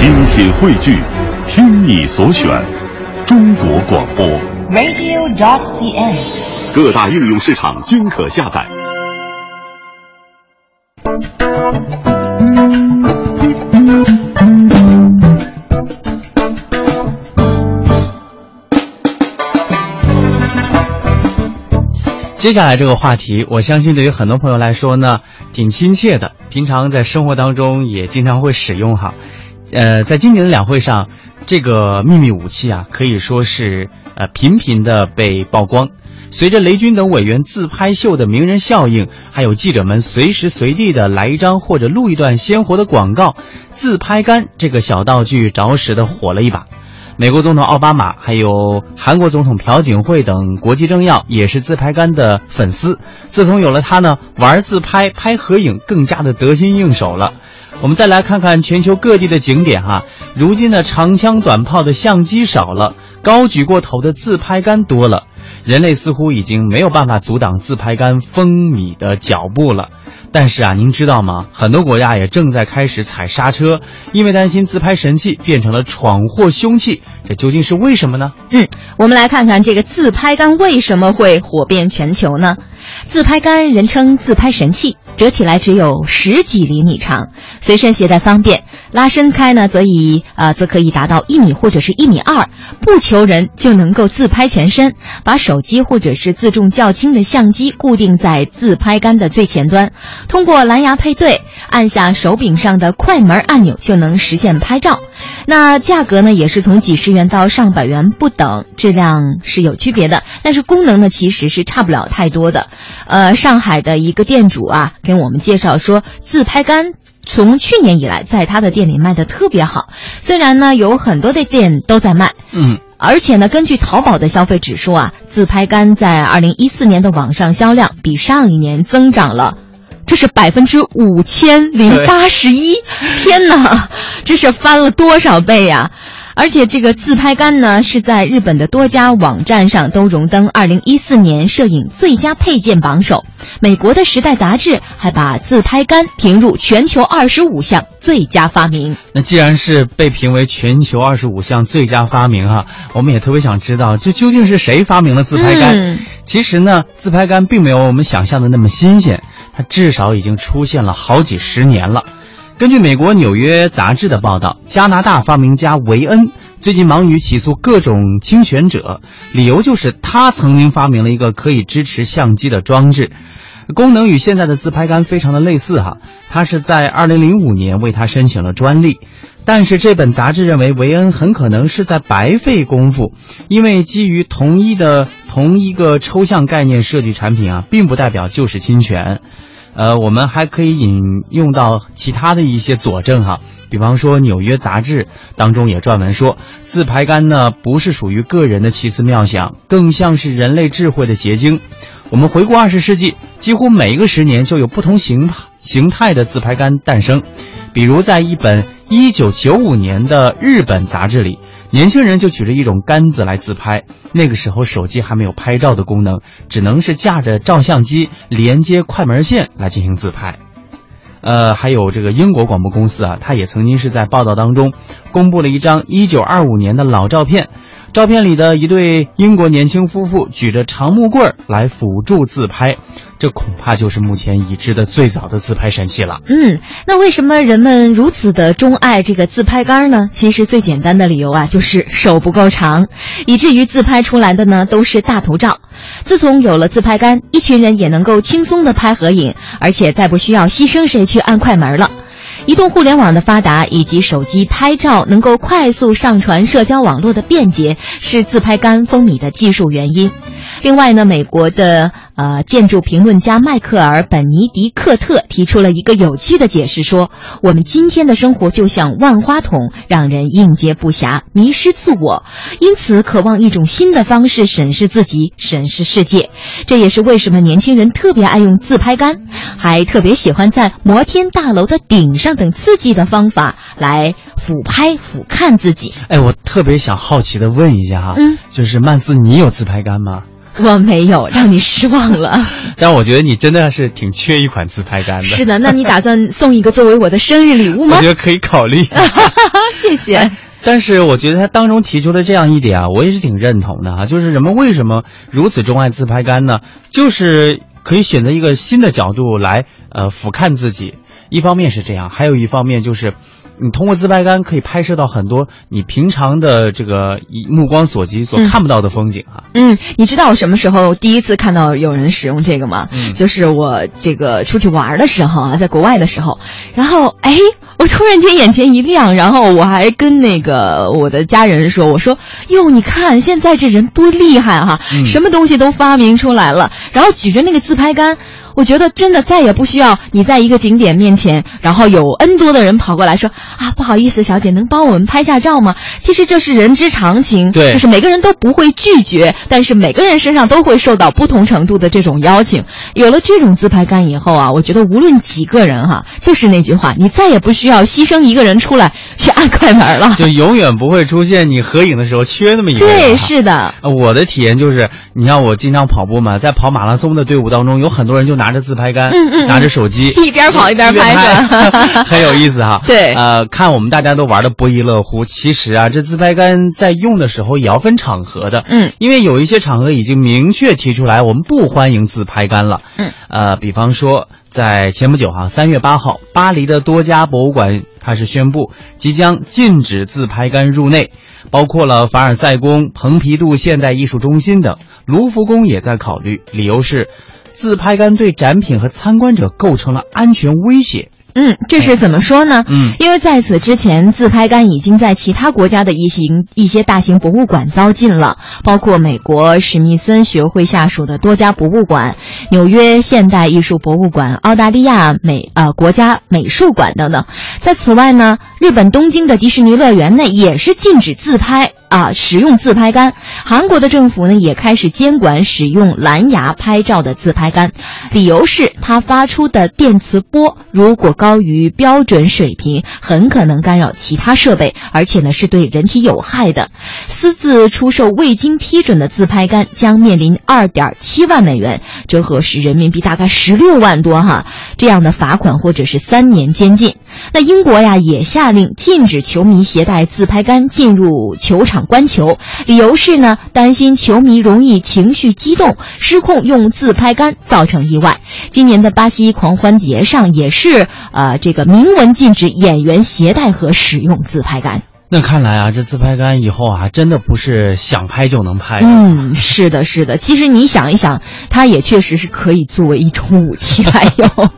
精品汇聚，听你所选，中国广播。radio.dot.cn，。各大应用市场均可下载。接下来这个话题，我相信对于很多朋友来说呢，挺亲切的，平常在生活当中也经常会使用哈。呃，在今年的两会上，这个秘密武器啊，可以说是呃频频的被曝光。随着雷军等委员自拍秀的名人效应，还有记者们随时随地的来一张或者录一段鲜活的广告，自拍杆这个小道具着实的火了一把。美国总统奥巴马，还有韩国总统朴槿惠等国际政要也是自拍杆的粉丝。自从有了它呢，玩自拍、拍合影更加的得心应手了。我们再来看看全球各地的景点哈，如今呢长枪短炮的相机少了，高举过头的自拍杆多了。人类似乎已经没有办法阻挡自拍杆风靡的脚步了。但是啊，您知道吗？很多国家也正在开始踩刹车，因为担心自拍神器变成了闯祸凶器。这究竟是为什么呢？嗯，我们来看看这个自拍杆为什么会火遍全球呢？自拍杆人称自拍神器，折起来只有十几厘米长，随身携带方便。拉伸开呢，则以呃则可以达到一米或者是一米二，不求人就能够自拍全身。把手机或者是自重较轻的相机固定在自拍杆的最前端，通过蓝牙配对，按下手柄上的快门按钮就能实现拍照。那价格呢，也是从几十元到上百元不等，质量是有区别的，但是功能呢其实是差不了太多的。呃，上海的一个店主啊，跟我们介绍说，自拍杆。从去年以来，在他的店里卖的特别好。虽然呢，有很多的店都在卖，嗯，而且呢，根据淘宝的消费指数啊，自拍杆在二零一四年的网上销量比上一年增长了，这是百分之五千零八十一！天哪，这是翻了多少倍呀、而且这个自拍杆呢，是在日本的多家网站上都荣登二零一四年摄影最佳配件榜首。美国的《时代》杂志还把自拍杆评入全球二十五项最佳发明。那既然是被评为全球二十五项最佳发明哈、我们也特别想知道，这究竟是谁发明了自拍杆？嗯其实呢，自拍杆并没有我们想象的那么新鲜，它至少已经出现了好几十年了。根据美国《纽约杂志》的报道，加拿大发明家维恩最近忙于起诉各种侵权者，理由就是他曾经发明了一个可以支持相机的装置，功能与现在的自拍杆非常的类似哈。他是在2005年为他申请了专利，但是这本杂志认为维恩很可能是在白费功夫，因为基于同一的同一个抽象概念设计产品啊，并不代表就是侵权。呃，我们还可以引用到其他的一些佐证哈，比方说《纽约杂志》当中也撰文说，自拍杆呢不是属于个人的奇思妙想，更像是人类智慧的结晶。我们回顾二十世纪，几乎每一个十年就有不同形形态的自拍杆诞生。比如，在一本一九九五年的日本杂志里，年轻人就举着一种杆子来自拍。那个时候手机还没有拍照的功能，只能是架着照相机连接快门线来进行自拍。呃，还有这个英国广播公司啊，它也曾经是在报道当中公布了一张一九二五年的老照片。照片里的一对英国年轻夫妇举着长木棍儿来辅助自拍，这恐怕就是目前已知的最早的自拍神器了。嗯，那为什么人们如此的钟爱这个自拍杆呢？其实最简单的理由啊，就是手不够长，以至于自拍出来的呢都是大头照。自从有了自拍杆，一群人也能够轻松的拍合影，而且再不需要牺牲谁去按快门了。移动互联网的发达以及手机拍照能够快速上传社交网络的便捷，是自拍杆风靡的技术原因。另外呢，美国的呃建筑评论家迈克尔·本尼迪克特提出了一个有趣的解释，说我们今天的生活就像万花筒，让人应接不暇，迷失自我，因此渴望一种新的方式审视自己，审视世界。这也是为什么年轻人特别爱用自拍杆，还特别喜欢在摩天大楼的顶上等刺激的方法来俯拍、俯瞰自己。哎，我特别想好奇的问一下哈，嗯，就是曼斯，你有自拍杆吗？我没有，让你失望了。但我觉得你真的是挺缺一款自拍杆的。是的，那你打算送一个作为我的生日礼物吗？我觉得可以考虑。谢谢。但是我觉得他当中提出的这样一点啊，我也是挺认同的哈、就是人们为什么如此钟爱自拍杆呢？就是可以选择一个新的角度来呃俯瞰自己。一方面是这样，还有一方面就是，你通过自拍杆可以拍摄到很多你平常的这个目光所及所嗯看不到的风景啊。嗯，你知道我什么时候第一次看到有人使用这个吗？嗯就是我这个出去玩的时候啊，在国外的时候，然后哎，我突然间眼前一亮，然后我还跟那个我的家人说，我说哟，你看现在这人多厉害哈、嗯什么东西都发明出来了，然后举着那个自拍杆。我觉得真的再也不需要你在一个景点面前，然后有 N 多的人跑过来说啊，不好意思，小姐，能帮我们拍下照吗？其实这是人之常情，对就是每个人都不会拒绝，但是每个人身上都会受到不同程度的这种邀请。有了这种自拍杆以后啊，我觉得无论几个人哈、就是那句话，你再也不需要牺牲一个人出来去按快门了。就永远不会出现你合影的时候缺那么一个人、啊。对，是的，呃我的体验就是，你像我经常跑步嘛，在跑马拉松的队伍当中，有很多人就拿着自拍杆，嗯嗯嗯。拿着手机，一边跑一边拍拍着 很有意思哈。对。呃，看我们大家都玩的不亦乐乎，其实啊，这自拍杆在用的时候也要分场合的，嗯，因为有一些场合已经明确提出来，我们不欢迎自拍杆了，嗯，呃，比方说在前不久哈，三月八号，巴黎的多家博物馆它是宣布即将禁止自拍杆入内。包括了凡尔赛宫、蓬皮杜现代艺术中心等，卢浮宫也在考虑，理由是自拍杆对展品和参观者构成了安全威胁。嗯，这是怎么说呢？嗯因为在此之前，自拍杆已经在其他国家的一行一些大型博物馆遭禁了，包括美国史密森学会下属的多家博物馆、纽约现代艺术博物馆、澳大利亚美呃国家美术馆等等。在此外呢，日本东京的迪士尼乐园内也是禁止自拍啊使用自拍杆。韩国的政府呢也开始监管使用蓝牙拍照的自拍杆，理由是它发出的电磁波如果高于标准水平，很可能干扰其他设备，而且呢是对人体有害的。私自出售未经批准的自拍杆将面临二点七万美元，折合是人民币大概十六万多哈这样的罚款或者是三年监禁。那英国呀也下令禁止球迷携带自拍杆进入球场观球，理由是呢担心球迷容易情绪激动失控，用自拍杆造成意外。今年的巴西狂欢节上也是呃这个明文禁止演员携带和使用自拍杆。那看来啊，这自拍杆以后啊，真的不是想拍就能拍的。嗯，是的，是的。其实你想一想，它也确实是可以作为一种武器来用。